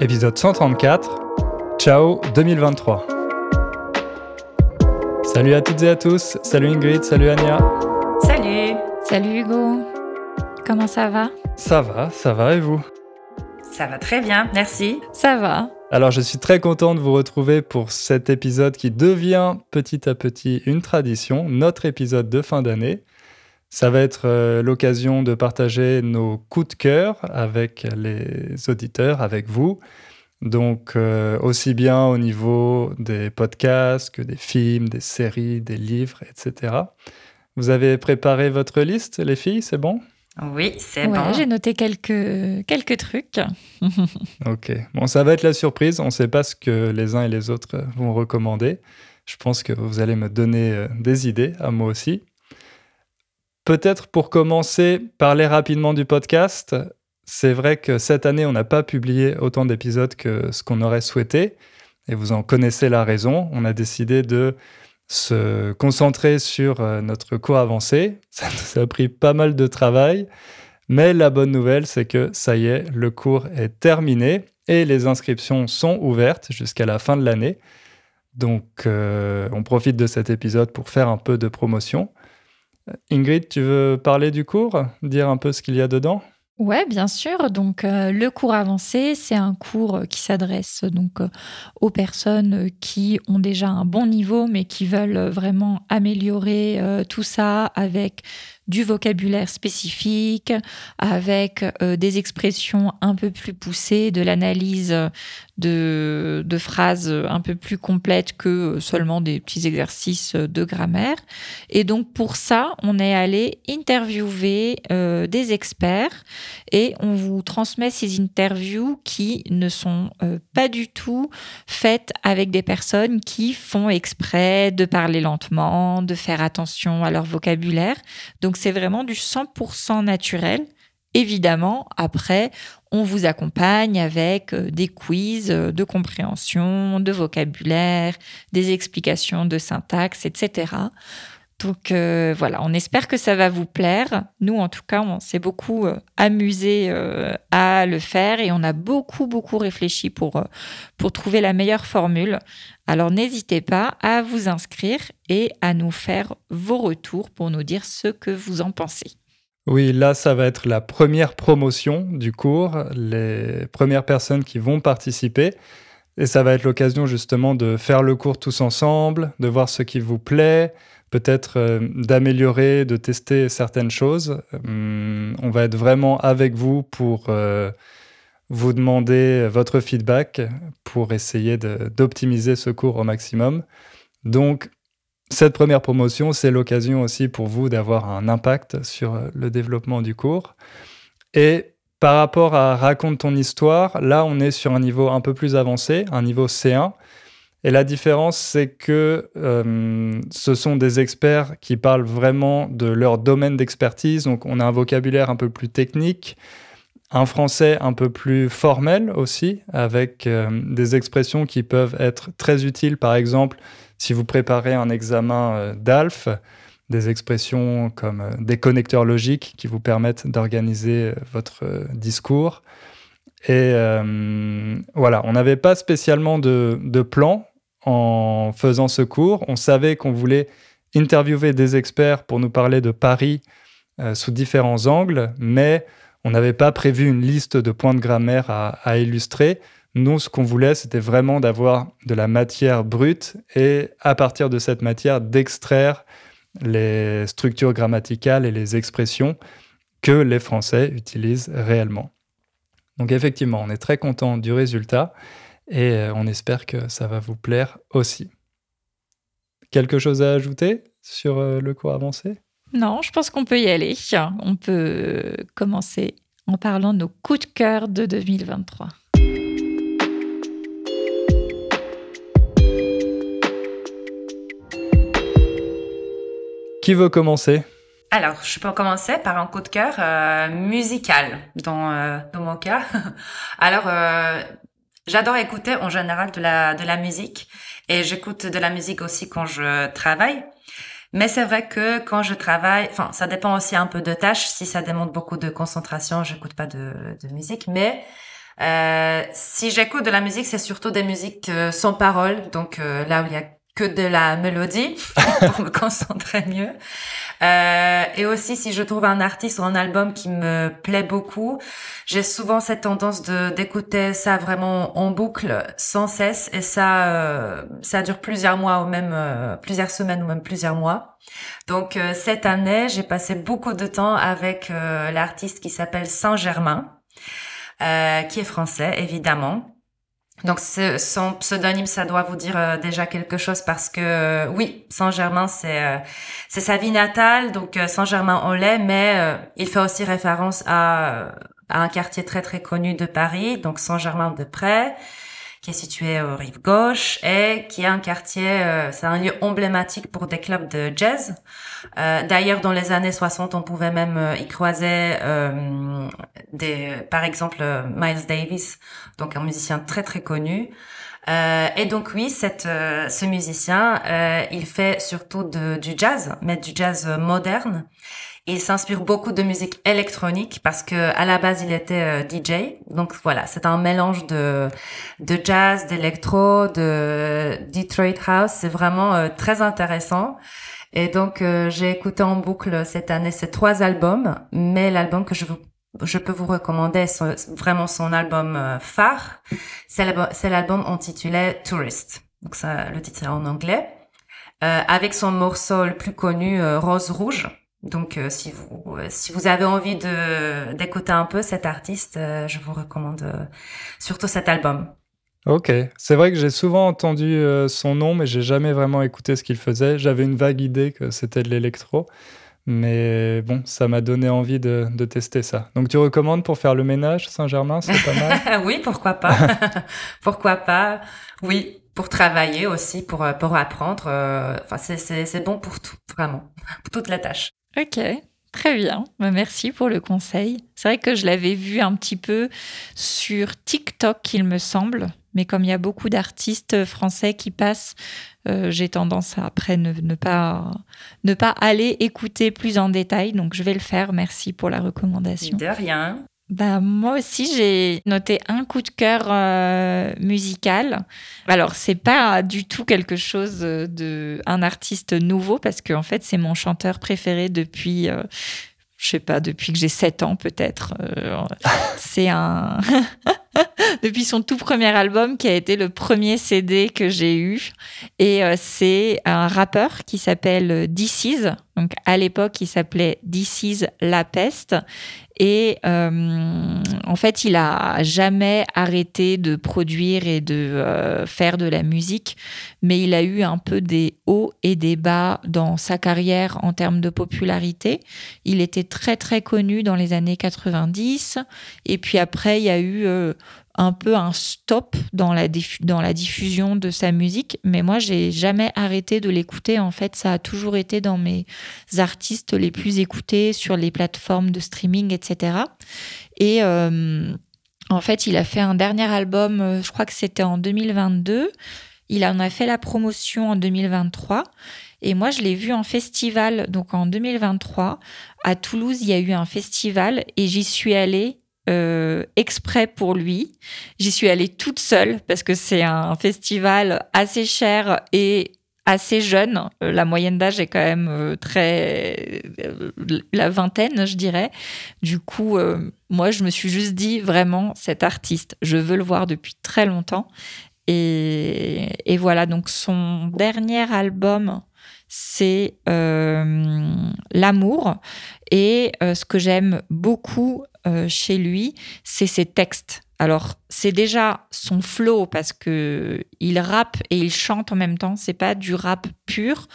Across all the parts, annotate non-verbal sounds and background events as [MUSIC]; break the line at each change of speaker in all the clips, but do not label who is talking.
épisode 134. Ciao 2023. Salut à toutes et à tous. Salut Ingrid, salut Anya.
Salut.
Salut Hugo. Comment ça va?
Ça va, ça va et vous?
Ça va très bien, merci.
Ça va.
Alors je suis très content de vous retrouver pour cet épisode qui devient petit à petit une tradition, notre épisode de fin d'année. Ça va être euh, l'occasion de partager nos coups de cœur avec les auditeurs, avec vous. Donc euh, aussi bien au niveau des podcasts que des films, des séries, des livres, etc. Vous avez préparé votre liste, les filles, c'est bon?
Oui, c'est
Ouais,
bon.
j'ai noté quelques, quelques trucs. [LAUGHS]
Ok. Bon, ça va être la surprise. On ne sait pas ce que les uns et les autres vont recommander. Je pense que vous allez me donner euh, des idées, à moi aussi. Peut-être pour commencer, parler rapidement du podcast. C'est vrai que cette année, on n'a pas publié autant d'épisodes que ce qu'on aurait souhaité. Et vous en connaissez la raison. On a décidé de se concentrer sur euh, notre cours avancé. [LAUGHS] Ça nous a pris pas mal de travail. Mais la bonne nouvelle, c'est que ça y est, le cours est terminé et les inscriptions sont ouvertes jusqu'à la fin de l'année. Donc, euh, on profite de cet épisode pour faire un peu de promotion. Ingrid, tu veux parler du cours Dire un peu ce qu'il y a dedans?
Ouais, bien sûr. Donc, euh, le cours avancé, c'est un cours qui s'adresse donc euh, aux personnes qui ont déjà un bon niveau, mais qui veulent vraiment améliorer euh, tout ça avec du vocabulaire spécifique, avec euh, des expressions un peu plus poussées, de l'analyse de, phrases un peu plus complètes que seulement des petits exercices de grammaire. Et donc, pour ça, on est allé interviewer euh, des experts et on vous transmet ces interviews qui ne sont euh, pas du tout faites avec des personnes qui font exprès de parler lentement, de faire attention à leur vocabulaire. Donc c'est vraiment du 100% naturel. Évidemment, après, on vous accompagne avec euh, des quiz euh, de compréhension, de vocabulaire, des explications de syntaxe, etc. Donc euh, voilà, on espère que ça va vous plaire. Nous, en tout cas, on s'est beaucoup euh, amusé euh, à le faire et on a beaucoup, beaucoup réfléchi pour, pour trouver la meilleure formule. Alors n'hésitez pas à vous inscrire et à nous faire vos retours pour nous dire ce que vous en pensez.
Oui, là, ça va être la première promotion du cours, les premières personnes qui vont participer. Et ça va être l'occasion justement de faire le cours tous ensemble, de voir ce qui vous plaît, peut-être euh, d'améliorer, de tester certaines choses. Hum, on va être vraiment avec vous pour euh, vous demander votre feedback, pour essayer d'optimiser ce cours au maximum. Donc, cette première promotion, c'est l'occasion aussi pour vous d'avoir un impact sur euh, le développement du cours. Et par rapport à Raconte ton histoire, là, on est sur un niveau un peu plus avancé, un niveau C1. Et la différence, c'est que euh, ce sont des experts qui parlent vraiment de leur domaine d'expertise. Donc, on a un vocabulaire un peu plus technique, un français un peu plus formel aussi, avec euh, des expressions qui peuvent être très utiles, par exemple, si vous préparez un examen euh, d'ALF, des expressions comme des connecteurs logiques qui vous permettent d'organiser votre discours. Et euh, voilà, on n'avait pas spécialement de, plan en faisant ce cours. On savait qu'on voulait interviewer des experts pour nous parler de Paris euh, sous différents angles, mais on n'avait pas prévu une liste de points de grammaire à, à illustrer. Nous, ce qu'on voulait, c'était vraiment d'avoir de la matière brute et à partir de cette matière, d'extraire les structures grammaticales et les expressions que les Français utilisent réellement. Donc effectivement, on est très content du résultat et euh, on espère que ça va vous plaire aussi. Quelque chose à ajouter sur euh, le cours avancé?
Non, je pense qu'on peut y aller. On peut commencer en parlant de nos coups de cœur de 2023.
Qui veut commencer?
Alors, je peux commencer par un coup de cœur euh, musical dans, euh, dans mon cas. [LAUGHS] Alors, euh, j'adore écouter en général de la, de la musique et j'écoute de la musique aussi quand je travaille. Mais c'est vrai que quand je travaille, enfin, ça dépend aussi un peu de tâches. Si ça demande beaucoup de concentration, j'écoute pas de, de musique. Mais Euh, si j'écoute de la musique, c'est surtout des musiques euh, sans parole, donc euh, là où il y a que de la mélodie [LAUGHS] pour me concentrer mieux. Euh, et aussi, si je trouve un artiste ou un album qui me plaît beaucoup, j'ai souvent cette tendance de d'écouter ça vraiment en boucle, sans cesse, et ça, euh, ça dure plusieurs mois ou même euh, plusieurs semaines ou même plusieurs mois. Donc cette année, j'ai passé beaucoup de temps avec l'artiste qui s'appelle Saint-Germain, qui est français évidemment. Donc son pseudonyme, ça doit vous dire euh, déjà quelque chose parce que euh, oui, Saint-Germain, c'est euh, c'est sa vie natale, donc Saint-Germain-en-Laye, mais il fait aussi référence à, à un quartier très très connu de Paris, donc Saint-Germain-de-Prés est situé au rive gauche et qui est un quartier, euh, c'est un lieu emblématique pour des clubs de jazz. Euh, D'ailleurs, dans les années 60, on pouvait même euh, y croiser des, par exemple Miles Davis, donc un musicien très très connu. Et donc oui, cette, ce musicien, il fait surtout de, du jazz, mais du jazz moderne. Il s'inspire beaucoup de musique électronique parce que à la base il était euh, DJ. Donc voilà, c'est un mélange de de jazz, d'électro, de Detroit house. C'est vraiment euh, très intéressant. Et donc euh, j'ai écouté en boucle cette année ces trois albums, mais l'album que je vous je peux vous recommander vraiment son album phare. C'est l'album intitulé Tourist. Donc ça, le titre est en anglais. avec son morceau le plus connu, Rose Rouge. Donc, euh, si vous euh, si vous avez envie d'écouter un peu cet artiste, euh, je vous recommande surtout cet album.
Ok, c'est vrai que j'ai souvent entendu son nom, mais j'ai jamais vraiment écouté ce qu'il faisait. J'avais une vague idée que c'était de l'électro, mais bon, ça m'a donné envie de, de, tester ça. Donc, tu recommandes pour faire le ménage, Saint-Germain, c'est pas mal. [LAUGHS]
oui, pourquoi pas [LAUGHS] Pourquoi pas Oui, pour travailler aussi, pour pour apprendre. Enfin, c'est bon pour tout, vraiment, [LAUGHS] pour toute la tâche.
Ok, très bien. Bah, merci pour le conseil. C'est vrai que je l'avais vu un petit peu sur TikTok, il me semble. Mais comme il y a beaucoup d'artistes français qui passent, euh, j'ai tendance à après ne, pas, ne pas aller écouter plus en détail. Donc je vais le faire. Merci pour la recommandation.
De rien.
Bah, moi aussi, j'ai noté un coup de cœur euh, musical. Alors, c'est pas du tout quelque chose de un artiste nouveau parce qu'en en fait, c'est mon chanteur préféré depuis euh, je sais pas, depuis que j'ai 7 ans peut-être. Euh, [LAUGHS] c'est un... [LAUGHS] depuis son tout premier album qui a été le premier CD que j'ai eu. Et euh, c'est un rappeur qui s'appelle DC's. Donc à l'époque, il s'appelait DC's La Peste. Et euh, en fait, il a jamais arrêté de produire et de faire de la musique, mais il a eu un peu des hauts et des bas dans sa carrière en termes de popularité. Il était très très connu dans les années 90 et puis après il y a eu euh, un peu un stop dans la, dans la diffusion de sa musique, mais moi j'ai jamais arrêté de l'écouter. En fait, ça a toujours été dans mes artistes les plus écoutés sur les plateformes de streaming, etc. Et euh, en fait, il a fait un dernier album, euh, je crois que c'était en 2022. Il en a fait la promotion en 2023. Et moi, je l'ai vu en festival, donc en 2023. À Toulouse, il y a eu un festival et j'y suis allée euh, exprès pour lui. J'y suis allée toute seule parce que c'est un festival assez cher et assez jeune. Euh, la moyenne d'âge est quand même euh, très la vingtaine, je dirais. Du coup, moi, je me suis juste dit vraiment cet artiste, je veux le voir depuis très longtemps. Et, voilà, donc son dernier album c'est l'amour. Et ce que j'aime beaucoup euh, chez lui, c'est ses textes. Alors, c'est déjà son flow parce que il rappe et il chante en même temps. C'est pas du rap pur.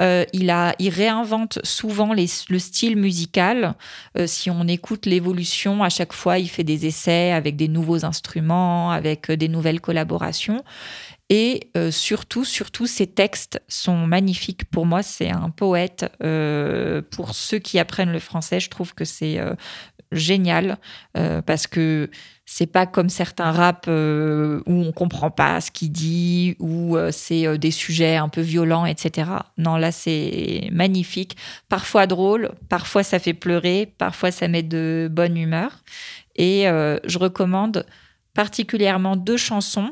il a, il réinvente souvent le style musical. si on écoute l'évolution, à chaque fois, il fait des essais avec des nouveaux instruments, avec des nouvelles collaborations. Et euh, surtout, surtout, ses textes sont magnifiques. Pour moi, c'est un poète. Euh, pour ceux qui apprennent le français, je trouve que c'est euh, génial parce que c'est pas comme certains raps où on comprend pas ce qu'il dit, où c'est des sujets un peu violents, etc. Non, là, c'est magnifique. Parfois drôle, parfois ça fait pleurer, parfois ça met de bonne humeur. Et je recommande particulièrement deux chansons.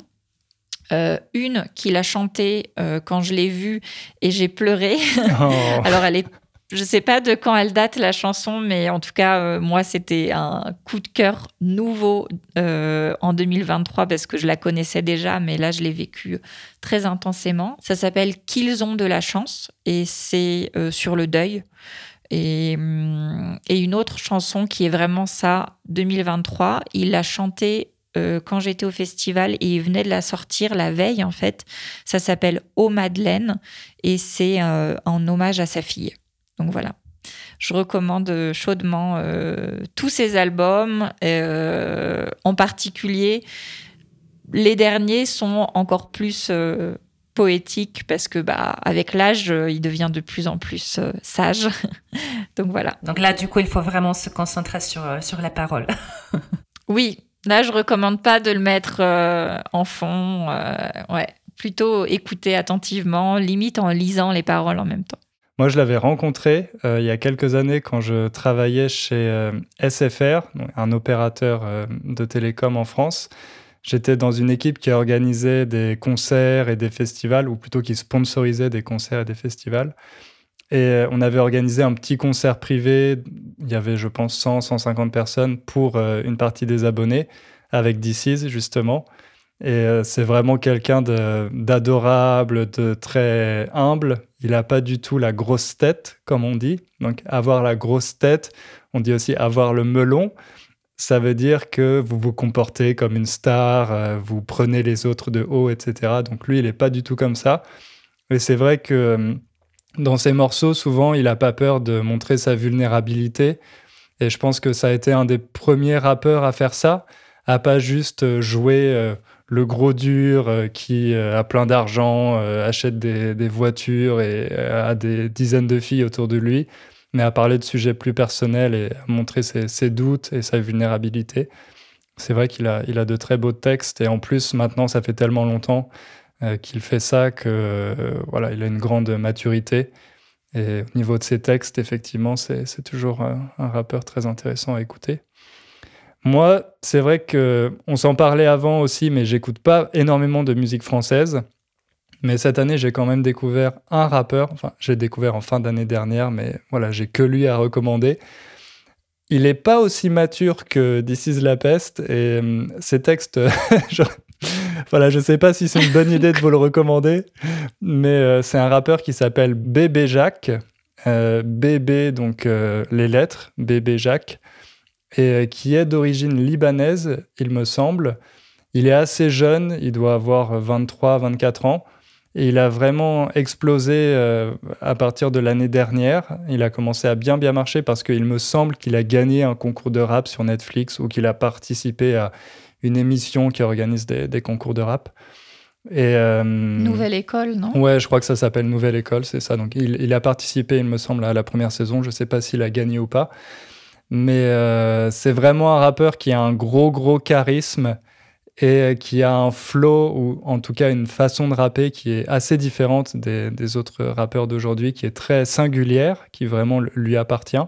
une qu'il a chantée quand je l'ai vue et j'ai pleuré. Oh. [LAUGHS] Alors elle est je sais pas de quand elle date la chanson, mais en tout cas, euh, moi, c'était un coup de cœur nouveau euh, en 2023 parce que je la connaissais déjà, mais là, je l'ai vécu très intensément. Ça s'appelle Qu'ils ont de la chance et c'est euh, sur le deuil. Et, hum, et, une autre chanson qui est vraiment ça, 2023, il l'a chantée quand j'étais au festival et il venait de la sortir la veille en fait. Ça s'appelle Oh Madeleine et c'est en hommage à sa fille. Donc voilà. Je recommande chaudement euh, tous ces albums, euh, en particulier les derniers sont encore plus euh, poétiques parce que bah avec l'âge il devient de plus en plus sage. [LAUGHS] Donc voilà.
Donc là du coup il faut vraiment se concentrer sur sur la parole. [LAUGHS]
oui, là je recommande pas de le mettre en fond. ouais, plutôt écouter attentivement, limite en lisant les paroles en même temps.
Moi, je l'avais rencontré euh, il y a quelques années quand je travaillais chez euh, SFR, un opérateur euh, de télécom en France. J'étais dans une équipe qui organisait des concerts et des festivals, ou plutôt qui sponsorisait des concerts et des festivals. Et on avait organisé un petit concert privé. Il y avait, je pense, 100, 150 personnes pour une partie des abonnés, avec DC's, justement. Et euh, c'est vraiment quelqu'un d'adorable, de, très humble. Il n'a pas du tout la grosse tête, comme on dit. Donc, avoir la grosse tête, on dit aussi avoir le melon. Ça veut dire que vous vous comportez comme une star, euh, vous prenez les autres de haut, etc. Donc, lui, il n'est pas du tout comme ça. Et c'est vrai que euh, dans ses morceaux, souvent, il n'a pas peur de montrer sa vulnérabilité. Et je pense que ça a été un des premiers rappeurs à faire ça, à pas juste jouer le gros dur euh, qui euh, a plein d'argent, euh, achète des, voitures et a des dizaines de filles autour de lui, mais à parler de sujets plus personnels et à montrer ses, doutes et sa vulnérabilité. C'est vrai qu'il a, il a de très beaux textes et en plus maintenant ça fait tellement longtemps qu'il fait ça que voilà, il a une grande maturité. Et au niveau de ses textes, effectivement, c'est toujours un rappeur très intéressant à écouter. Moi, c'est vrai que on s'en parlait avant aussi, mais j'écoute pas énormément de musique française. Mais cette année, j'ai quand même découvert un rappeur. Enfin, j'ai découvert en fin d'année dernière, mais voilà, j'ai que lui à recommander. Il n'est pas aussi mature que This is la peste et euh, ses textes, [LAUGHS] je... voilà, je sais pas si c'est une bonne idée de vous le recommander, mais euh, c'est un rappeur qui s'appelle Bébé Jacques. Euh, Bébé, donc les lettres, Bébé Jacques et euh, qui est d'origine libanaise, il me semble. Il est assez jeune, il doit avoir 23-24 ans. Et il a vraiment explosé euh, à partir de l'année dernière. Il a commencé à bien bien marcher parce qu'il me semble qu'il a gagné un concours de rap sur Netflix ou qu'il a participé à une émission qui organise des, concours de rap.
Et, euh, Nouvelle école, non?
Ouais, je crois que ça s'appelle Nouvelle école, c'est ça. Donc il, il, a participé, il me semble, à la première saison. Je ne sais pas s'il a gagné ou pas. Mais euh, c'est vraiment un rappeur qui a un gros, gros charisme et qui a un flow, ou en tout cas une façon de rapper qui est assez différente des, autres rappeurs d'aujourd'hui, qui est très singulière, qui vraiment lui appartient.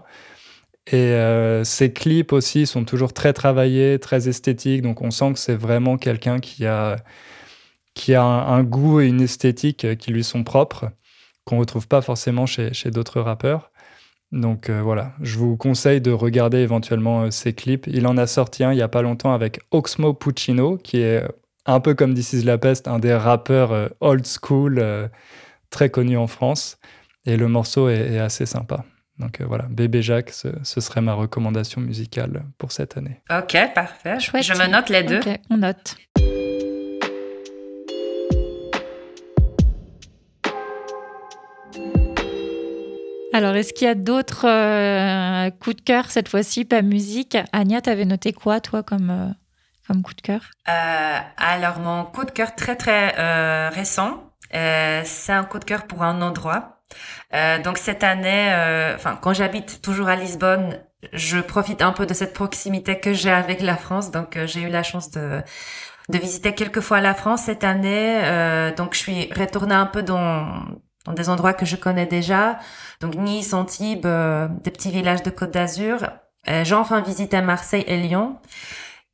Et euh, ses clips aussi sont toujours très travaillés, très esthétiques, donc on sent que c'est vraiment quelqu'un qui a, qui a un, goût et une esthétique qui lui sont propres, qu'on ne retrouve pas forcément chez d'autres rappeurs. Donc euh, voilà, je vous conseille de regarder éventuellement euh, ces clips. Il en a sorti un il n'y a pas longtemps avec Oxmo Puccino, qui est un peu comme This is la peste, un des rappeurs euh, old school très connu en France. Et le morceau est, assez sympa. Donc voilà, Bébé Jacques, ce, serait ma recommandation musicale pour cette année.
Ok, parfait. Je me note les deux.
on note. Alors, est-ce qu'il y a d'autres euh, coups de cœur cette fois-ci, pas musique? Anya, t'avais noté quoi, toi, comme, euh, comme coup de cœur?
Euh, Alors, mon coup de cœur très, très récent, c'est un coup de cœur pour un endroit. donc, cette année, enfin, quand j'habite toujours à Lisbonne, je profite un peu de cette proximité que j'ai avec la France. Donc, j'ai eu la chance de de visiter quelques fois la France cette année. donc, je suis retournée un peu dans dans des endroits que je connais déjà. Donc Nice, Antibes, euh, des petits villages de Côte d'Azur. Euh, j'ai enfin visité Marseille et Lyon.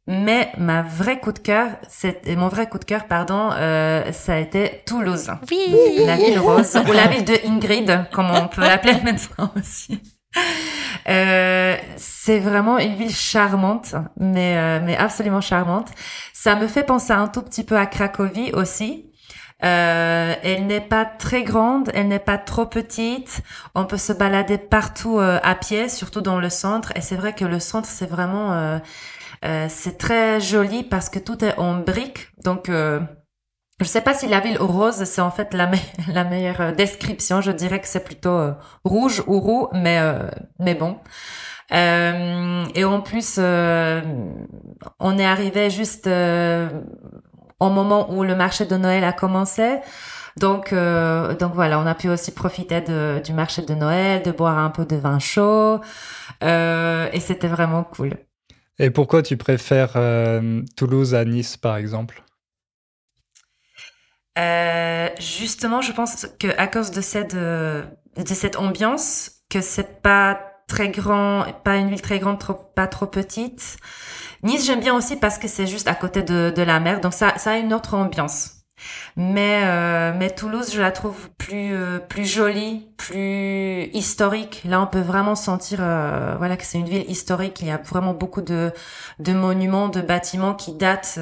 Mais ma vraie coup de cœur, c'est mon vrai coup de cœur, pardon, euh, ça a été Toulouse.
Oui.
La ville rose ou la ville de Ingrid, comme on peut l'appeler maintenant aussi. Euh, c'est vraiment une ville charmante, mais euh, mais absolument charmante. Ça me fait penser un tout petit peu à Cracovie aussi. Euh, elle n'est pas très grande, elle n'est pas trop petite. On peut se balader partout euh, à pied, surtout dans le centre. Et c'est vrai que le centre, c'est vraiment, euh, euh c'est très joli parce que tout est en briques. Donc, euh, je sais pas si la ville rose, c'est en fait la, me [LAUGHS] la meilleure description. Je dirais que c'est plutôt rouge ou roux, mais mais bon. et en plus, on est arrivé juste au moment où le marché de Noël a commencé. Donc, euh, donc voilà, on a pu aussi profiter de, du marché de Noël, de boire un peu de vin chaud, euh, et c'était vraiment cool.
Et pourquoi tu préfères euh, Toulouse à Nice, par exemple?
Justement, je pense que à cause de cette de cette ambiance, que c'est pas très grand, pas une ville très grande, trop, pas trop petite. Nice, j'aime bien aussi parce que c'est juste à côté de, de la mer, donc ça, ça a une autre ambiance. Mais euh, mais Toulouse, je la trouve plus euh, plus jolie, plus historique. Là, on peut vraiment sentir euh, voilà que c'est une ville historique. Il y a vraiment beaucoup de de monuments, de bâtiments qui datent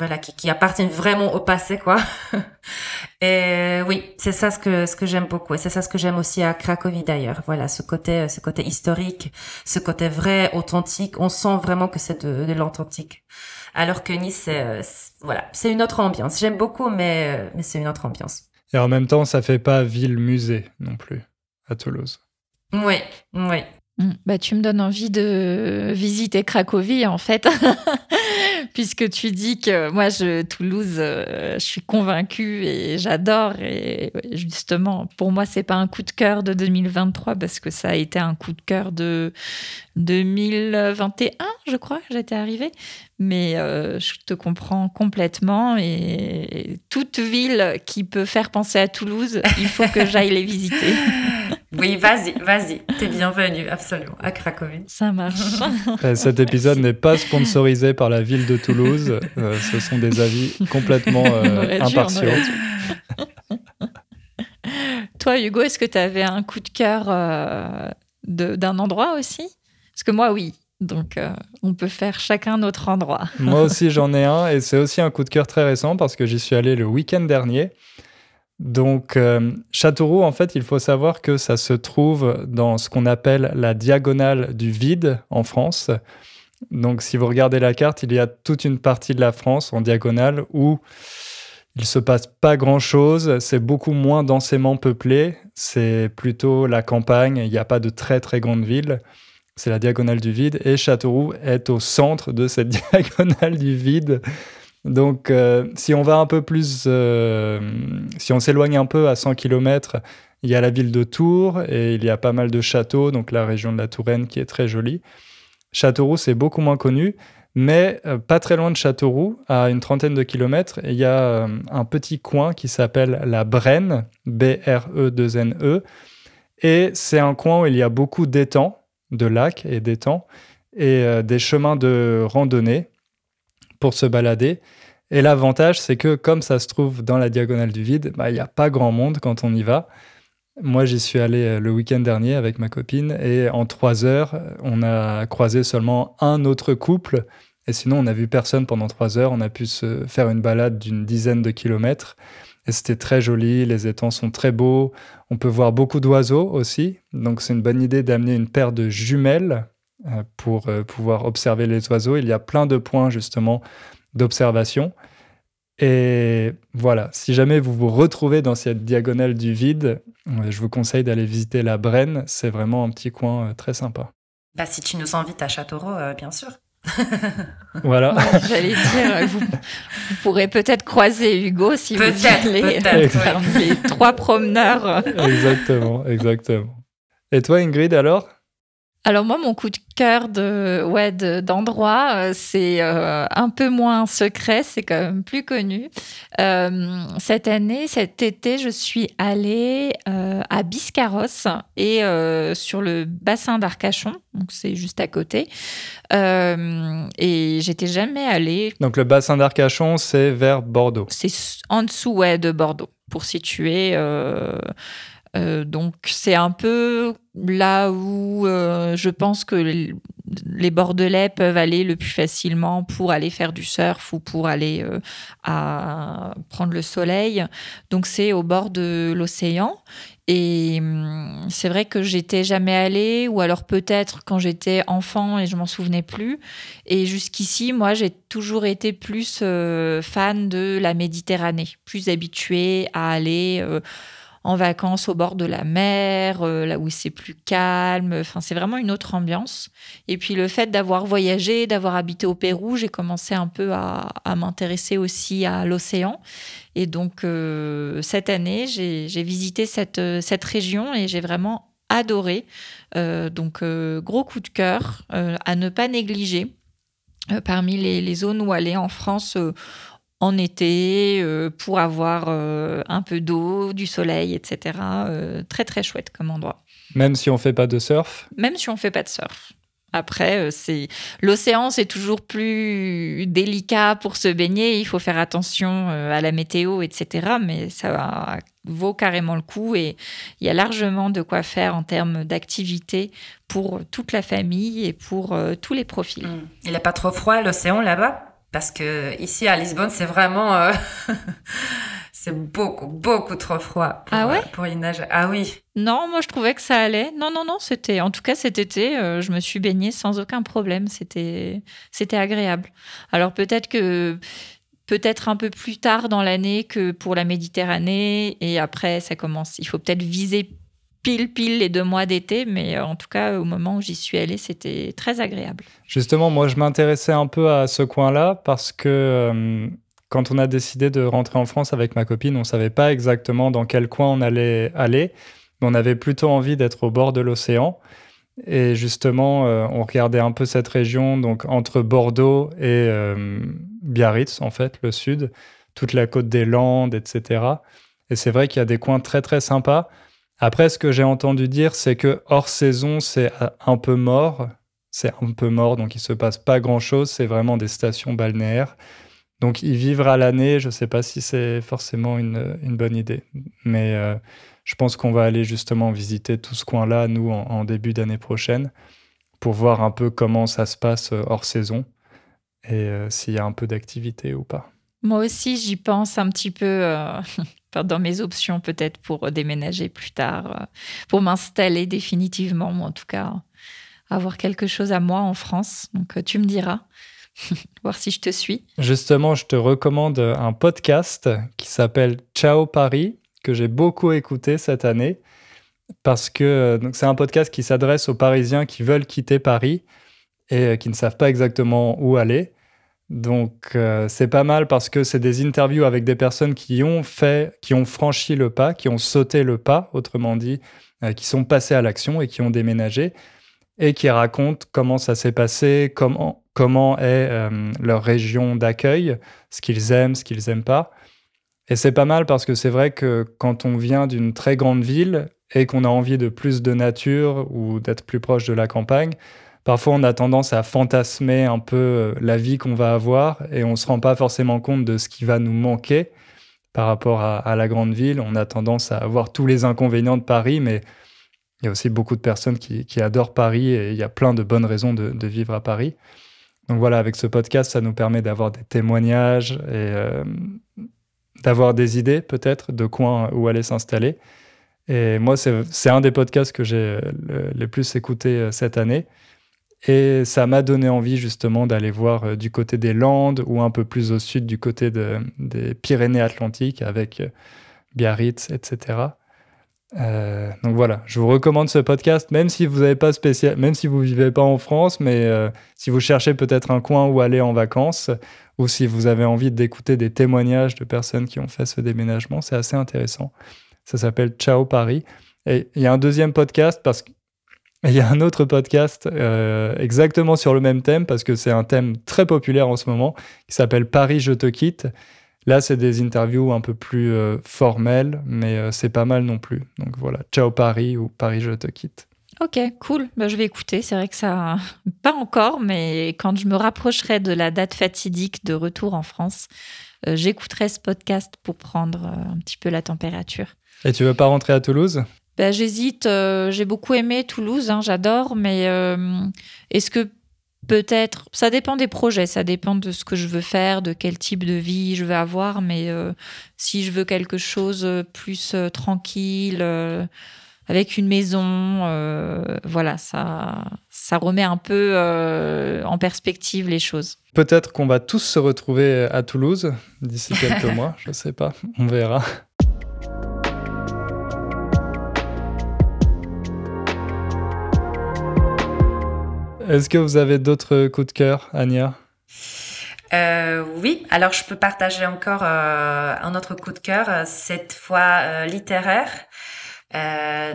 voilà, qui, qui, appartiennent vraiment au passé, quoi. [LAUGHS] et oui, c'est ça ce que ce que j'aime beaucoup, et c'est ça ce que j'aime aussi à Cracovie d'ailleurs. Voilà, ce côté ce côté historique, ce côté vrai, authentique. On sent vraiment que c'est de, de l'authentique. Alors que Nice, c'est, voilà, c'est une autre ambiance. J'aime beaucoup, mais mais c'est une autre ambiance.
Et en même temps, ça fait pas ville musée non plus à Toulouse.
Oui, oui.
Mmh. Bah, tu me donnes envie de visiter Cracovie, en fait, [LAUGHS] puisque tu dis que moi, je, Toulouse, euh, je suis convaincue et j'adore. Et justement, pour moi, c'est pas un coup de cœur de 2023 parce que ça a été un coup de cœur de 2021, je crois, j'étais arrivée. Mais euh, je te comprends complètement. Et toute ville qui peut faire penser à Toulouse, il faut que j'aille les visiter. [LAUGHS]
Oui, vas-y, vas-y. T'es bienvenue, absolument, à Cracovie.
Ça marche. [LAUGHS]
Euh, cet épisode n'est pas sponsorisé par la ville de Toulouse. Euh, ce sont des avis complètement euh, impartiaux.
Toi, Hugo, est-ce que tu avais un coup de cœur d'un endroit aussi? Parce que moi, oui. Donc, on peut faire chacun notre endroit.
moi aussi, [LAUGHS] j'en ai un. Et c'est aussi un coup de cœur très récent parce que j'y suis allé le week-end dernier. Donc, euh, Châteauroux, en fait, il faut savoir que ça se trouve dans ce qu'on appelle la diagonale du vide en France. Donc, si vous regardez la carte, il y a toute une partie de la France en diagonale où il se passe pas grand-chose, c'est beaucoup moins densément peuplé, c'est plutôt la campagne, il n'y a pas de très très grandes villes. C'est la diagonale du vide et Châteauroux est au centre de cette [LAUGHS] diagonale du vide. Donc, euh, si on va un peu plus, euh, si on s'éloigne un peu à 100 km, il y a la ville de Tours et il y a pas mal de châteaux, donc la région de la Touraine qui est très jolie. Châteauroux, c'est beaucoup moins connu, mais euh, pas très loin de Châteauroux, à une trentaine de kilomètres, il y a un petit coin qui s'appelle la Brenne, B-R-E-2-N-E, -E, et c'est un coin où il y a beaucoup d'étangs, de lacs et d'étangs, et des chemins de randonnée pour se balader. Et l'avantage, c'est que comme ça se trouve dans la diagonale du vide, bah, il n'y a pas grand monde quand on y va. Moi, j'y suis allé euh, le week-end dernier avec ma copine et en trois heures, on a croisé seulement un autre couple. Et sinon, on n'a vu personne pendant trois heures. On a pu se faire une balade d'une dizaine de kilomètres. Et c'était très joli. Les étangs sont très beaux. On peut voir beaucoup d'oiseaux aussi. Donc, c'est une bonne idée d'amener une paire de jumelles pour euh, pouvoir observer les oiseaux. Il y a plein de points justement d'observation. Et voilà, si jamais vous vous retrouvez dans cette diagonale du vide, euh, je vous conseille d'aller visiter la Brenne. C'est vraiment un petit coin très sympa.
Bah, si tu nous invites à Châteauroux, bien sûr. [LAUGHS]
voilà.
J'allais dire, vous, pourrez peut-être croiser Hugo si vous allez les trois promeneurs.
exactement, exactement. Et toi, Ingrid, alors?
Alors moi, mon coup de cœur de ouais d'endroit, euh, c'est euh, un peu moins secret, c'est quand même plus connu. Euh, cette année, cet été, je suis allée à Biscarrosse et sur le bassin d'Arcachon, donc c'est juste à côté. et j'étais jamais allée.
Donc le bassin d'Arcachon, c'est vers Bordeaux.
C'est en dessous ouais, de Bordeaux, pour situer. Euh, donc c'est un peu là où euh, je pense que les Bordelais peuvent aller le plus facilement pour aller faire du surf ou pour aller euh, à prendre le soleil. Donc c'est au bord de l'océan. Et hum, c'est vrai que j'étais jamais allée, ou alors peut-être quand j'étais enfant et je m'en souvenais plus. Et jusqu'ici, moi, j'ai toujours été plus fan de la Méditerranée, plus habituée à aller en vacances au bord de la mer, euh, là où c'est plus calme. Enfin, c'est vraiment une autre ambiance. Et puis le fait d'avoir voyagé, d'avoir habité au Pérou, j'ai commencé un peu à, m'intéresser aussi à l'océan. Et donc euh, cette année, j'ai visité cette, cette région et j'ai vraiment adoré. Euh, donc gros coup de cœur à ne pas négliger. Parmi les, les, zones où aller en France, en été euh, pour avoir euh, un peu d'eau, du soleil, etc. Euh, très très chouette comme endroit.
Même si on fait pas de surf?
Même si on fait pas de surf. Après, c'est l'océan, c'est toujours plus délicat pour se baigner. Il faut faire attention à la météo, etc. Mais ça vaut carrément le coup et il y a largement de quoi faire en termes d'activité pour toute la famille et pour tous les profils. Mmh.
Il n'est pas trop froid l'océan là-bas? Parce que ici à Lisbonne, c'est vraiment, euh, [LAUGHS] c'est beaucoup, beaucoup trop froid pour,
ah ouais
euh, pour y nager. Ah oui.
Non, moi je trouvais que ça allait. Non, non, non, c'était, en tout cas cet été, euh, je me suis baignée sans aucun problème. C'était, c'était agréable. Alors peut-être que peut-être un peu plus tard dans l'année que pour la Méditerranée et après ça commence. Il faut peut-être viser pile pile les deux mois d'été, mais euh, en tout cas au moment où j'y suis allée, c'était très agréable.
Justement, moi je m'intéressais un peu à ce coin-là parce que euh, quand on a décidé de rentrer en France avec ma copine, on savait pas exactement dans quel coin on allait aller, mais on avait plutôt envie d'être au bord de l'océan. Et justement, euh, on regardait un peu cette région, donc entre Bordeaux et Biarritz, en fait, le sud, toute la côte des Landes, etc. Et c'est vrai qu'il y a des coins très très sympas. Après, ce que j'ai entendu dire, c'est que hors saison, c'est un peu mort. C'est un peu mort, donc il se passe pas grand-chose. C'est vraiment des stations balnéaires. Donc y vivre à l'année, je ne sais pas si c'est forcément une, bonne idée. Mais euh, je pense qu'on va aller justement visiter tout ce coin-là, nous, en, début d'année prochaine, pour voir un peu comment ça se passe euh, hors saison et euh, s'il y a un peu d'activité ou pas.
Moi aussi, j'y pense un petit peu [LAUGHS] dans mes options peut-être pour déménager plus tard, euh, pour m'installer définitivement, ou en tout cas avoir quelque chose à moi en France. Donc euh, tu me diras, [LAUGHS] voir si je te suis.
Justement, je te recommande un podcast qui s'appelle Ciao Paris, que j'ai beaucoup écouté cette année, parce que euh, c'est un podcast qui s'adresse aux Parisiens qui veulent quitter Paris et qui ne savent pas exactement où aller. Donc euh, c'est pas mal parce que c'est des interviews avec des personnes qui ont fait, qui ont franchi le pas, qui ont sauté le pas, autrement dit, euh, qui sont passés à l'action et qui ont déménagé et qui racontent comment ça s'est passé, comment, comment est euh, leur région d'accueil, ce qu'ils aiment, ce qu'ils n'aiment pas. Et c'est pas mal parce que c'est vrai que quand on vient d'une très grande ville et qu'on a envie de plus de nature ou d'être plus proche de la campagne, parfois on a tendance à fantasmer un peu euh, la vie qu'on va avoir et on ne se rend pas forcément compte de ce qui va nous manquer par rapport à, la grande ville. On a tendance à avoir tous les inconvénients de Paris, mais il y a aussi beaucoup de personnes qui, adorent Paris et il y a plein de bonnes raisons de, vivre à Paris. Donc voilà, avec ce podcast, ça nous permet d'avoir des témoignages et euh, d'avoir des idées peut-être de coins où aller s'installer. Et moi, c'est un des podcasts que j'ai euh, le, plus écouté cette année. Et ça m'a donné envie justement d'aller voir euh, du côté des Landes ou un peu plus au sud du côté des Pyrénées-Atlantiques avec euh, Biarritz, etc. Euh, donc voilà, je vous recommande ce podcast, même si vous n'avez pas spécial, même si vous vivez pas en France, mais si vous cherchez peut-être un coin où aller en vacances, ou si vous avez envie d'écouter des témoignages de personnes qui ont fait ce déménagement, c'est assez intéressant. Ça s'appelle Ciao Paris. Et il y a un deuxième podcast parce que [LAUGHS] il y a un autre podcast euh, exactement sur le même thème, parce que c'est un thème très populaire en ce moment, qui s'appelle Paris, je te quitte. Là, c'est des interviews un peu plus euh, formelles, mais euh, c'est pas mal non plus. Donc voilà, ciao Paris ou Paris, je te quitte.
Ok, cool. Bah, je vais écouter. C'est vrai que ça, [LAUGHS] pas encore, mais quand je me rapprocherai de la date fatidique de retour en France, j'écouterai ce podcast pour prendre un petit peu la température.
Et tu veux pas rentrer à Toulouse?
Ben, J'hésite. Euh, j'ai beaucoup aimé Toulouse, hein, j'adore, mais euh, est-ce que peut-être. Ça dépend des projets, ça dépend de ce que je veux faire, de quel type de vie je veux avoir, mais euh, si je veux quelque chose plus tranquille. avec une maison, voilà, ça, ça remet un peu en perspective les choses.
Peut-être qu'on va tous se retrouver à Toulouse d'ici quelques [LAUGHS] mois, je ne sais pas, on verra. Est-ce que vous avez d'autres coups de cœur, Anya
euh, oui, alors je peux partager encore euh, un autre coup de cœur, euh, cette fois littéraire.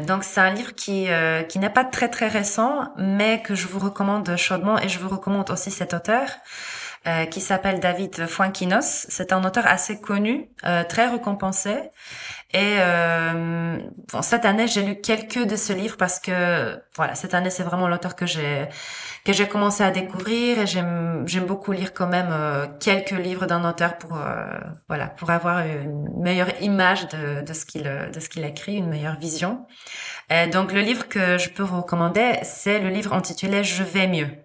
donc c'est un livre qui qui n'est pas très très récent, mais que je vous recommande chaudement et je vous recommande aussi cet auteur. qui s'appelle David Fuenquinos. C'est un auteur assez connu, très récompensé. Et euh, bon, cette année, j'ai lu quelques de ce livre parce que voilà, cette année, c'est vraiment l'auteur que j'ai que j'ai commencé à découvrir et j'aime j'aime beaucoup lire quand même euh, quelques livres d'un auteur pour euh, voilà pour avoir une meilleure image de, de ce qu'il de ce qu'il écrit, une meilleure vision. Et donc le livre que je peux vous recommander, c'est le livre intitulé Je vais mieux.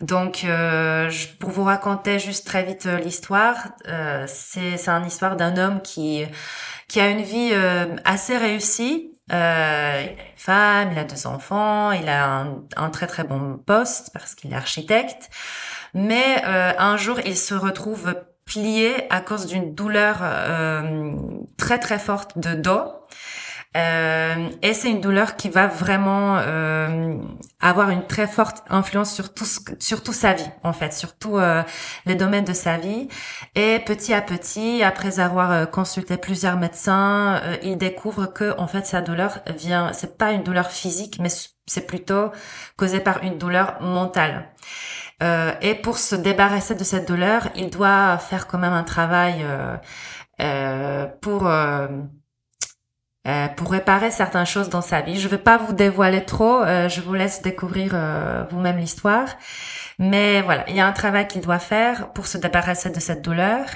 Donc, euh, pour vous raconter juste très vite euh, l'histoire, euh, c'est c'est une histoire d'un homme qui qui a une vie assez réussie. Il a une femme, il a deux enfants, il a un très très bon poste parce qu'il est architecte. Mais un jour, il se retrouve plié à cause d'une douleur très très forte de dos. Euh, et c'est une douleur qui va vraiment euh, avoir une très forte influence sur tout, sur toute sa vie, en fait, sur tous euh, les domaines de sa vie. Et petit à petit, après avoir euh, consulté plusieurs médecins, euh, il découvre que, en fait, sa douleur vient, c'est pas une douleur physique, mais c'est plutôt causé par une douleur mentale. Et pour se débarrasser de cette douleur, il doit faire quand même un travail pour euh, pour réparer certaines choses dans sa vie. Je ne vais pas vous dévoiler trop, euh, je vous laisse découvrir euh, vous-même l'histoire. Mais voilà, il y a un travail qu'il doit faire pour se débarrasser de cette douleur.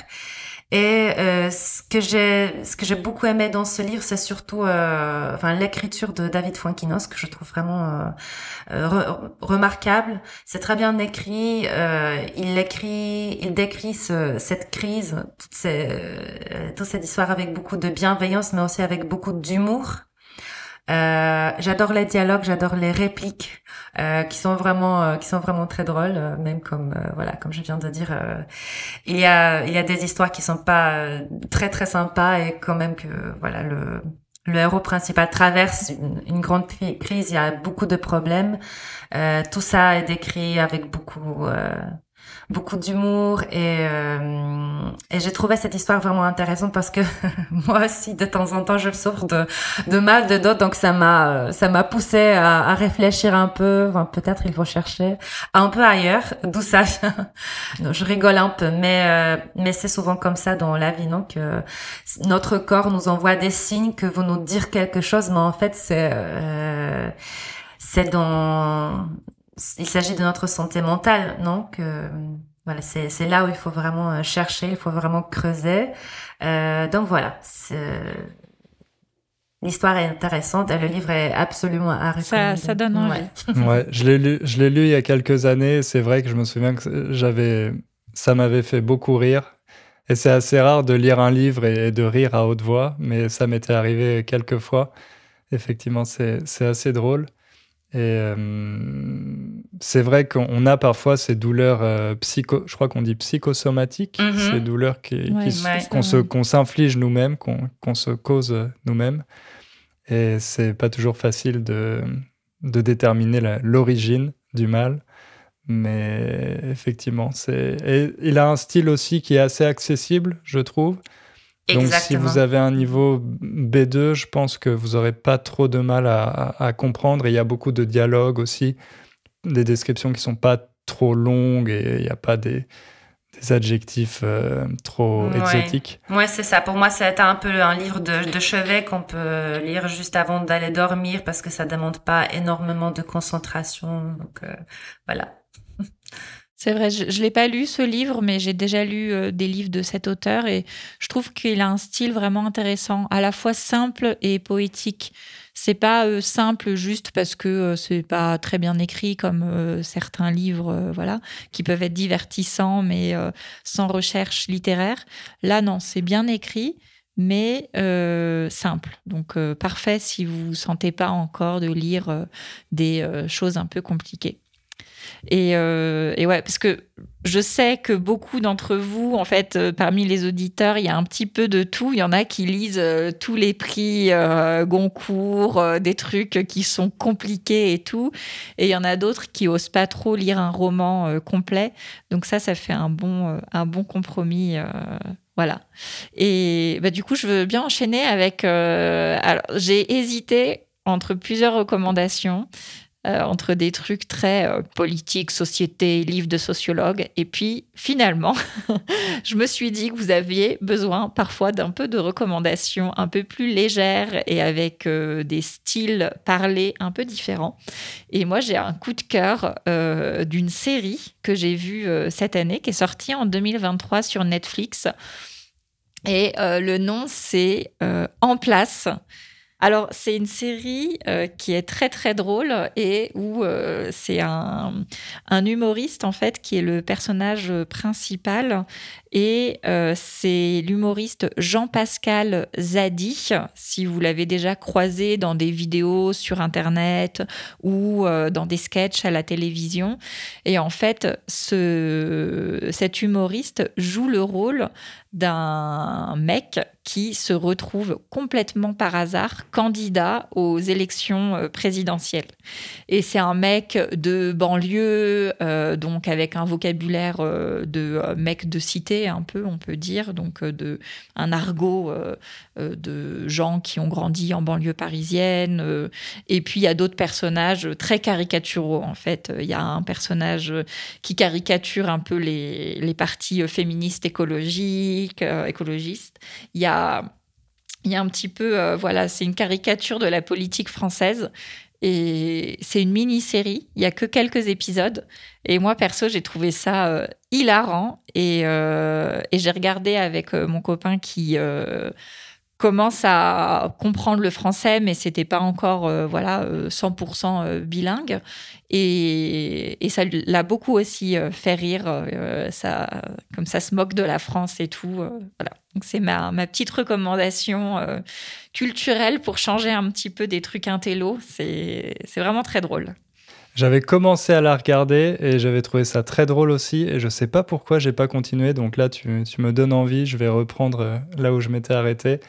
Et euh, ce que j'ai, ce que j'ai beaucoup aimé dans ce livre, c'est surtout, euh, enfin, l'écriture de David Fuenquinos que je trouve vraiment euh, remarquable. C'est très bien écrit. il écrit, il décrit ce, cette crise, toutes ces, toute cette histoire avec beaucoup de bienveillance, mais aussi avec beaucoup d'humour. Euh, j'adore les dialogues, j'adore les répliques euh, qui sont vraiment euh, qui sont vraiment très drôles, euh, même comme euh, voilà comme je viens de dire, il y a il y a des histoires qui sont pas très très sympas et quand même que voilà le le héros principal traverse une, une grande crise, il y a beaucoup de problèmes. tout ça est décrit avec beaucoup beaucoup d'humour et, euh, et j'ai trouvé cette histoire vraiment intéressante parce que [LAUGHS] moi aussi de temps en temps je souffre de, de mal de dos. Donc ça m'a ça m'a poussé à, à, réfléchir un peu. Enfin, peut-être il faut chercher un peu ailleurs d'où ça vient. [LAUGHS] Je rigole un peu mais euh, mais c'est souvent comme ça dans la vie non que notre corps nous envoie des signes que veut nous dire quelque chose mais en fait c'est euh, c'est dans il s'agit de notre santé mentale, non? Que voilà, c'est là où il faut vraiment euh, chercher, il faut vraiment creuser. Euh, donc voilà, l'histoire est intéressante et le livre est absolument à recommander.
Ça, ça donne envie. [LAUGHS]
Ouais. je l'ai lu, je l'ai lu il y a quelques années. C'est vrai que je me souviens que j'avais, ça m'avait fait beaucoup rire. Et c'est assez rare de lire un livre et, de rire à haute voix, mais ça m'était arrivé quelques fois. Effectivement, c'est assez drôle. Et euh, c'est vrai qu'on a parfois ces douleurs euh, psycho, je crois qu'on dit psychosomatiques, mhm. ces douleurs qui, qu'on s'inflige nous-mêmes, qu'on se cause nous-mêmes. Et c'est pas toujours facile de, de déterminer l'origine du mal. Mais effectivement, c'est. il a un style aussi qui est assez accessible, je trouve. Donc si vous avez un niveau B2, je pense que vous n'aurez pas trop de mal à, comprendre. Et il y a beaucoup de dialogues aussi, des descriptions qui sont pas trop longues et il n'y a pas des, adjectifs euh, trop exotiques.
Ouais, c'est ça. Pour moi, c'est un peu un livre de, chevet qu'on peut lire juste avant d'aller dormir parce que ça demande pas énormément de concentration. Donc euh, voilà. [LAUGHS]
C'est vrai, je ne l'ai pas lu ce livre, mais j'ai déjà lu euh, des livres de cet auteur et je trouve qu'il a un style vraiment intéressant, à la fois simple et poétique. C'est pas euh, simple juste parce que euh, c'est pas très bien écrit comme certains livres, voilà, qui peuvent être divertissants mais sans recherche littéraire. Là, non, c'est bien écrit mais simple. Donc parfait si vous ne sentez pas encore de lire des choses un peu compliquées. Euh, et, ouais, parce que je sais que beaucoup d'entre vous, en fait, euh, parmi les auditeurs, il y a un petit peu de tout. Il y en a qui lisent euh, tous les prix Goncourt, des trucs qui sont compliqués et tout. Et il y en a d'autres qui osent pas trop lire un roman complet. Donc ça, ça fait un bon, un bon compromis. Voilà. Et bah, du coup, je veux bien enchaîner avec. alors, j'ai hésité entre plusieurs recommandations. Euh, entre des trucs très euh, politiques, société, livres de sociologues. Et puis, finalement, [LAUGHS] je me suis dit que vous aviez besoin parfois d'un peu de recommandations un peu plus légères et avec euh, des styles parlés un peu différents. Et moi, j'ai un coup de cœur d'une série que j'ai vue cette année, qui est sortie en 2023 sur Netflix. Et le nom, c'est En place. Alors, c'est une série euh, qui est très très drôle et où euh, c'est un, humoriste en fait qui est le personnage principal et euh, c'est l'humoriste Jean-Pascal Zadi, si vous l'avez déjà croisé dans des vidéos sur Internet ou dans des sketchs à la télévision. Et en fait, ce, cet humoriste joue le rôle d'un mec qui se retrouve complètement par hasard candidat aux élections euh, présidentielles. Et c'est un mec de banlieue, euh, donc avec un vocabulaire euh, de mec de cité un peu, on peut dire, donc de un argot de gens qui ont grandi en banlieue parisienne. et puis il y a d'autres personnages très caricaturaux en fait. Il y a un personnage qui caricature un peu les, les partis féministes écologiques, écologistes. Il y a il y a un petit peu, euh, voilà, c'est une caricature de la politique française. Et c'est une mini-série, il y a que quelques épisodes. Et moi, perso, j'ai trouvé ça euh, hilarant. Et, euh, et j'ai regardé avec mon copain qui commence à comprendre le français, mais c'était pas encore voilà 100% bilingue. Et, ça l'a beaucoup aussi fait rire. comme ça se moque de la France et tout. voilà. C'est ma, petite recommandation euh, culturelle pour changer un petit peu des trucs intello. C'est vraiment très drôle.
J'avais commencé à la regarder et j'avais trouvé ça très drôle aussi et je sais pas pourquoi j'ai pas continué. Donc là, tu, me donnes envie. Je vais reprendre euh, là où je m'étais arrêté.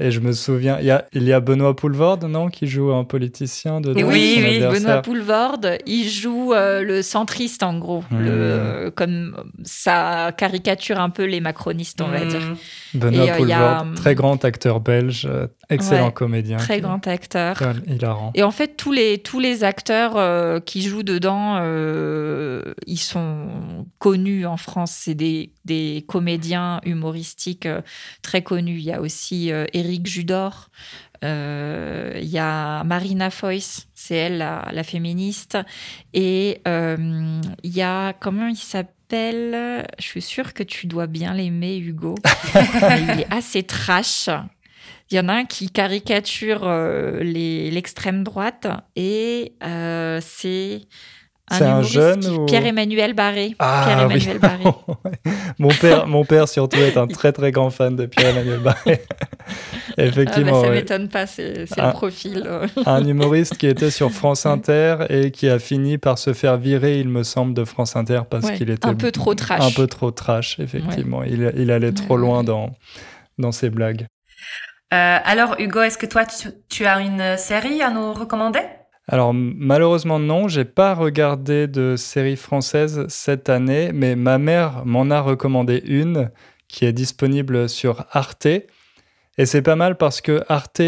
Et je me souviens, il y a, il y a Benoît Poulvord, non, qui joue un politicien de.
Oui, oui, Benoît Poulvord, il joue euh, le centriste en gros, hmm. le, comme ça caricature un peu les macronistes, on va dire. Hmm.
Benoît euh, Poulvord, très grand acteur belge, euh, excellent comédien.
Très grand acteur.
Hilarant.
Et en fait, tous les, tous les acteurs qui jouent dedans, ils sont connus en France. C'est des, des comédiens humoristiques très connus. Il y a aussi Eric Eric Judor. Euh, il y a Marina Foyce, c'est elle la, féministe. Et euh, il y a, comment il s'appelle? Je suis sûre que tu dois bien l'aimer, Hugo. [LAUGHS] il est assez trash. Il y en a un qui caricature euh, l'extrême droite et c'est
c'est un jeune ou...
Pierre-Emmanuel Barré.
Ah, Pierre-Emmanuel Barré. [LAUGHS] mon, père, mon père, surtout, est un très, très grand fan de Pierre-Emmanuel Barré. [LAUGHS]
Effectivement. Ah, bah, ça ne m'étonne pas, c'est le profil. [LAUGHS]
Un humoriste qui était sur France Inter et qui a fini par se faire virer, il me semble, de France Inter parce qu'il était.
Un peu trop trash.
Un peu trop trash, effectivement. Il, il, allait trop loin dans, dans ses blagues.
Euh, alors, Hugo, est-ce que toi, tu as une série à nous recommander?
Alors malheureusement non, j'ai pas regardé de série française cette année, mais ma mère m'en a recommandé une qui est disponible sur Arte. Et c'est pas mal parce que Arte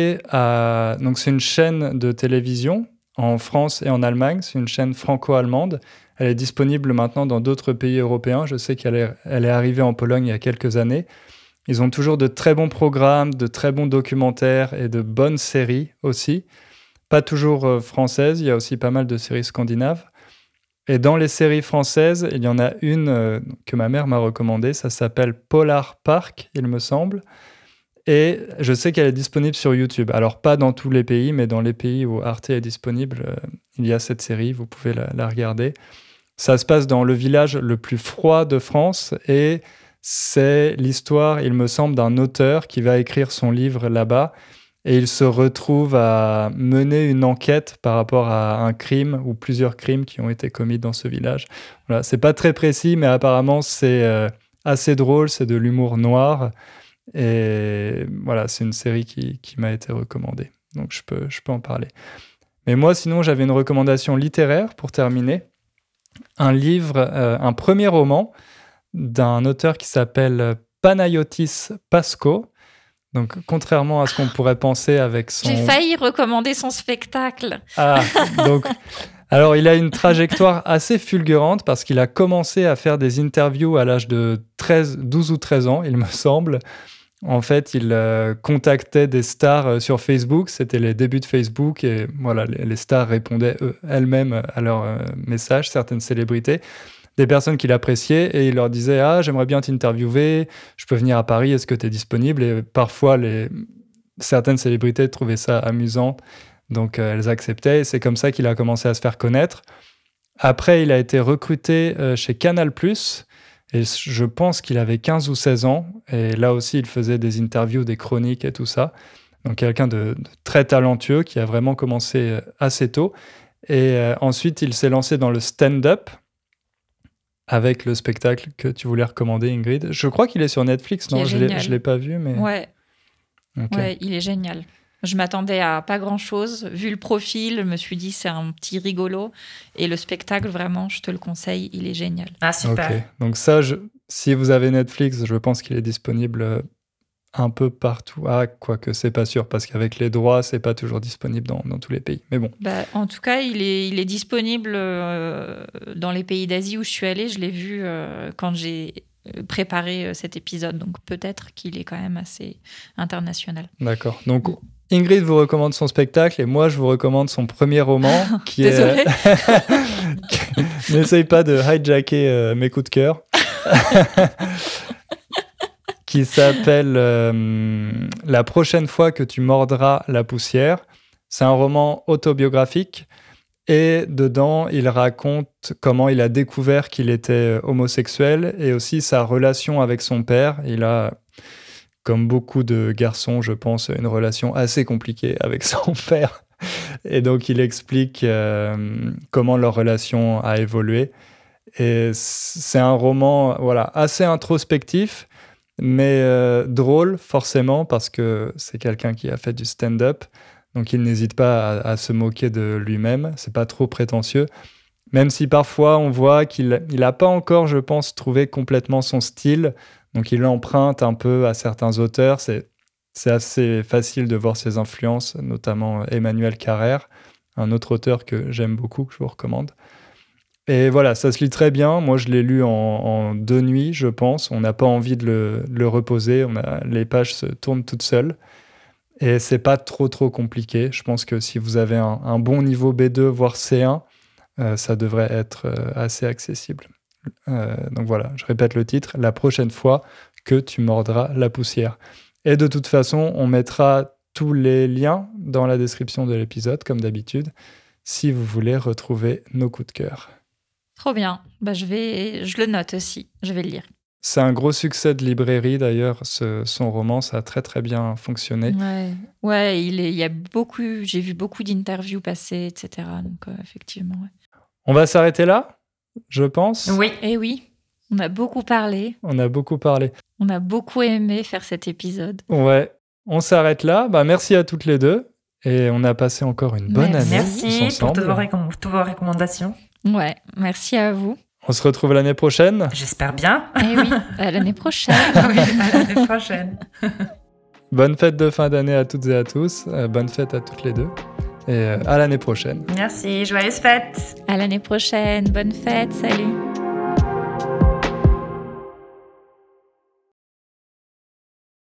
donc c'est une chaîne de télévision en France et en Allemagne, c'est une chaîne franco-allemande. Elle est disponible maintenant dans d'autres pays européens. Je sais qu'elle est, elle est arrivée en Pologne il y a quelques années. Ils ont toujours de très bons programmes, de très bons documentaires et de bonnes séries aussi. Pas toujours euh, françaises, il y a aussi pas mal de séries scandinaves. Et dans les séries françaises, il y en a une euh, que ma mère m'a recommandée, ça s'appelle Polar Park, il me semble. Et je sais qu'elle est disponible sur YouTube. Alors pas dans tous les pays, mais dans les pays où Arte est disponible, euh, il y a cette série, vous pouvez la, regarder. Ça se passe dans le village le plus froid de France et c'est l'histoire, il me semble, d'un auteur qui va écrire son livre là-bas et il se retrouve à mener une enquête par rapport à un crime ou plusieurs crimes qui ont été commis dans ce village. Voilà, c'est pas très précis, mais apparemment c'est euh, assez drôle, c'est de l'humour noir et voilà, c'est une série qui, qui m'a été recommandée, donc je peux, je peux en parler. Mais moi, sinon, j'avais une recommandation littéraire pour terminer, un livre, euh, un premier roman d'un auteur qui s'appelle Panayotis Pasco donc, contrairement à ce qu'on pourrait penser avec son.
J'ai failli recommander son spectacle.
Ah, donc. Alors, il a une trajectoire assez fulgurante parce qu'il a commencé à faire des interviews à l'âge de 13, 12 ou 13 ans, il me semble. En fait, il euh, contactait des stars euh, sur Facebook. C'était les débuts de Facebook et voilà, les, stars répondaient elles-mêmes à leurs euh, messages, certaines célébrités des personnes qu'il appréciait et il leur disait Ah, j'aimerais bien t'interviewer, je peux venir à Paris, est-ce que tu es disponible? Et parfois, les... certaines célébrités trouvaient ça amusant, donc euh, elles acceptaient. Et c'est comme ça qu'il a commencé à se faire connaître. Après, il a été recruté euh, chez Canal. Et je pense qu'il avait 15 ou 16 ans. Et là aussi, il faisait des interviews, des chroniques et tout ça. Donc, quelqu'un de, très talentueux qui a vraiment commencé euh, assez tôt. Et ensuite, il s'est lancé dans le stand-up avec le spectacle que tu voulais recommander, Ingrid. Je crois qu'il est sur Netflix, non? Je ne l'ai pas vu, mais...
Ouais. ouais, il est génial. Je m'attendais à pas grand-chose. Vu le profil, je me suis dit c'est un petit rigolo. Et le spectacle, vraiment, je te le conseille, il est génial.
Ah, super. Ok,
donc ça, je... si vous avez Netflix, je pense qu'il est disponible un peu partout. Ah, quoique c'est pas sûr, parce qu'avec les droits, c'est pas toujours disponible dans, dans, tous les pays. Mais bon.
Bah, en tout cas, il est, il est disponible euh, dans les pays d'Asie où je suis allée. Je l'ai vu euh, quand j'ai euh, préparé cet épisode. Donc peut-être qu'il est quand même assez international.
D'accord. Donc. Ingrid vous recommande son spectacle et moi je vous recommande son premier roman [LAUGHS] qui
est. [LAUGHS]
N'essaye pas de hijacker mes coups de cœur. [LAUGHS] qui s'appelle euh, La prochaine fois que tu mordras la poussière. C'est un roman autobiographique et dedans, il raconte comment il a découvert qu'il était homosexuel et aussi sa relation avec son père. Il a, comme beaucoup de garçons, je pense, une relation assez compliquée avec [LAUGHS] son père. Et donc, il explique euh, comment leur relation a évolué. Et c'est un roman voilà, assez introspectif, mais euh, drôle forcément parce que c'est quelqu'un qui a fait du stand-up, donc il n'hésite pas à, se moquer de lui-même, c'est pas trop prétentieux, même si parfois on voit qu'il n'a pas encore, je pense, trouvé complètement son style, donc il emprunte un peu à certains auteurs, c'est assez facile de voir ses influences, notamment Emmanuel Carrère, un autre auteur que j'aime beaucoup, que je vous recommande. Et voilà, ça se lit très bien. Moi, je l'ai lu en, deux nuits, je pense. On n'a pas envie de le, reposer. Les pages se tournent toutes seules. Et c'est pas trop, trop compliqué. Je pense que si vous avez un, bon niveau B2, voire C1, euh, ça devrait être euh, assez accessible. Euh, donc voilà, je répète le titre. La prochaine fois que tu mordras la poussière. Et de toute façon, on mettra tous les liens dans la description de l'épisode, comme d'habitude, si vous voulez retrouver nos coups de cœur.
Trop bien. Bah, je, vais, je le note aussi. Je vais le lire.
C'est un gros succès de librairie d'ailleurs. son roman, ça a très très bien fonctionné.
Ouais, ouais il, est, il y a beaucoup. J'ai vu beaucoup d'interviews passer, etc. Donc euh, effectivement.
On va s'arrêter là, je pense.
Oui.
Et eh oui. On a beaucoup parlé.
On a beaucoup parlé.
On a beaucoup aimé faire cet épisode.
Ouais. On s'arrête là. Bah, merci à toutes les deux. Et on a passé encore une bonne année.
Merci pour toutes vos recommandations.
Ouais, merci à vous.
On se retrouve l'année prochaine.
J'espère bien.
Eh oui, à l'année prochaine. [LAUGHS]
oui, à l'année prochaine. [LAUGHS]
Bonne fête de fin d'année à toutes et à tous. Euh, bonne fête à toutes les deux. Et euh, à l'année prochaine.
Merci, joyeuse fête.
À l'année prochaine. Bonne fête. Salut.